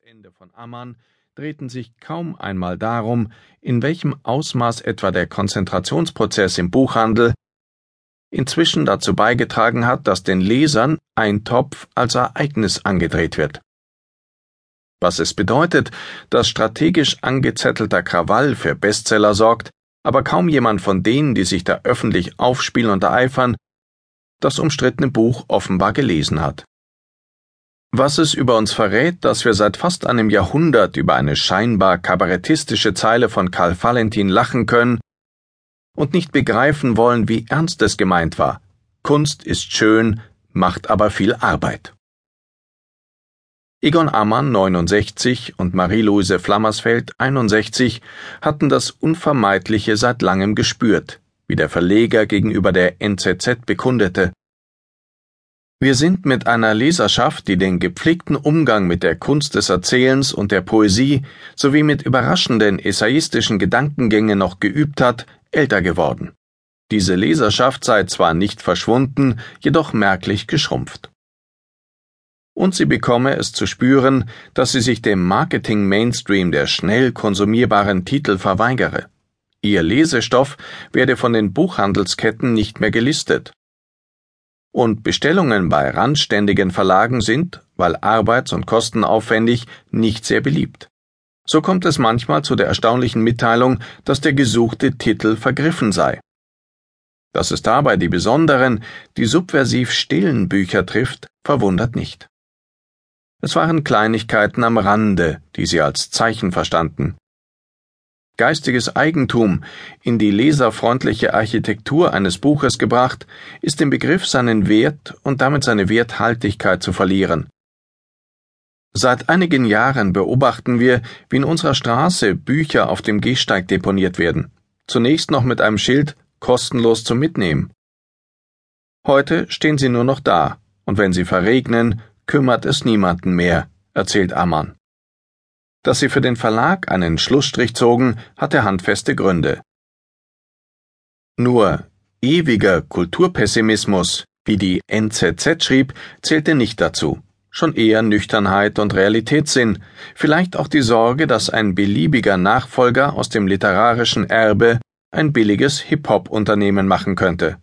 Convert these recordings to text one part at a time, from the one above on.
Das Ende von Amman drehten sich kaum einmal darum, in welchem Ausmaß etwa der Konzentrationsprozess im Buchhandel inzwischen dazu beigetragen hat, dass den Lesern ein Topf als Ereignis angedreht wird. Was es bedeutet, dass strategisch angezettelter Krawall für Bestseller sorgt, aber kaum jemand von denen, die sich da öffentlich aufspielen und ereifern, das umstrittene Buch offenbar gelesen hat. Was es über uns verrät, dass wir seit fast einem Jahrhundert über eine scheinbar kabarettistische Zeile von Karl Valentin lachen können und nicht begreifen wollen, wie ernst es gemeint war. Kunst ist schön, macht aber viel Arbeit. Egon Ammann 69 und Marie-Louise Flammersfeld 61 hatten das Unvermeidliche seit langem gespürt, wie der Verleger gegenüber der NZZ bekundete. Wir sind mit einer Leserschaft, die den gepflegten Umgang mit der Kunst des Erzählens und der Poesie sowie mit überraschenden essayistischen Gedankengängen noch geübt hat, älter geworden. Diese Leserschaft sei zwar nicht verschwunden, jedoch merklich geschrumpft. Und sie bekomme es zu spüren, dass sie sich dem Marketing-Mainstream der schnell konsumierbaren Titel verweigere. Ihr Lesestoff werde von den Buchhandelsketten nicht mehr gelistet. Und Bestellungen bei randständigen Verlagen sind, weil arbeits- und kostenaufwendig, nicht sehr beliebt. So kommt es manchmal zu der erstaunlichen Mitteilung, dass der gesuchte Titel vergriffen sei. Dass es dabei die besonderen, die subversiv stillen Bücher trifft, verwundert nicht. Es waren Kleinigkeiten am Rande, die sie als Zeichen verstanden. Geistiges Eigentum in die leserfreundliche Architektur eines Buches gebracht, ist im Begriff seinen Wert und damit seine Werthaltigkeit zu verlieren. Seit einigen Jahren beobachten wir, wie in unserer Straße Bücher auf dem Gehsteig deponiert werden. Zunächst noch mit einem Schild kostenlos zum Mitnehmen. Heute stehen sie nur noch da, und wenn sie verregnen, kümmert es niemanden mehr, erzählt Ammann. Dass sie für den Verlag einen Schlussstrich zogen, hatte handfeste Gründe. Nur ewiger Kulturpessimismus, wie die NZZ schrieb, zählte nicht dazu schon eher Nüchternheit und Realitätssinn, vielleicht auch die Sorge, dass ein beliebiger Nachfolger aus dem literarischen Erbe ein billiges Hip-Hop-Unternehmen machen könnte.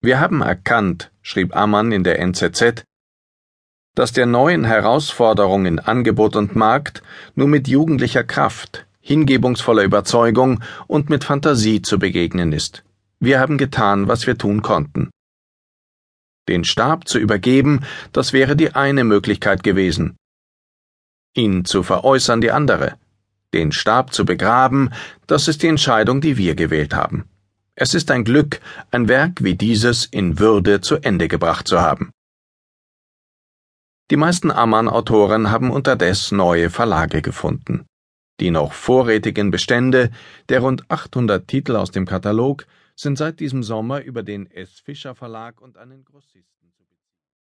Wir haben erkannt, schrieb Ammann in der NZZ, dass der neuen Herausforderung in Angebot und Markt nur mit jugendlicher Kraft, hingebungsvoller Überzeugung und mit Fantasie zu begegnen ist. Wir haben getan, was wir tun konnten. Den Stab zu übergeben, das wäre die eine Möglichkeit gewesen. Ihn zu veräußern die andere. Den Stab zu begraben, das ist die Entscheidung, die wir gewählt haben. Es ist ein Glück, ein Werk wie dieses in Würde zu Ende gebracht zu haben. Die meisten Ammann-Autoren haben unterdes neue Verlage gefunden. Die noch vorrätigen Bestände der rund 800 Titel aus dem Katalog sind seit diesem Sommer über den S. Fischer Verlag und einen Grossisten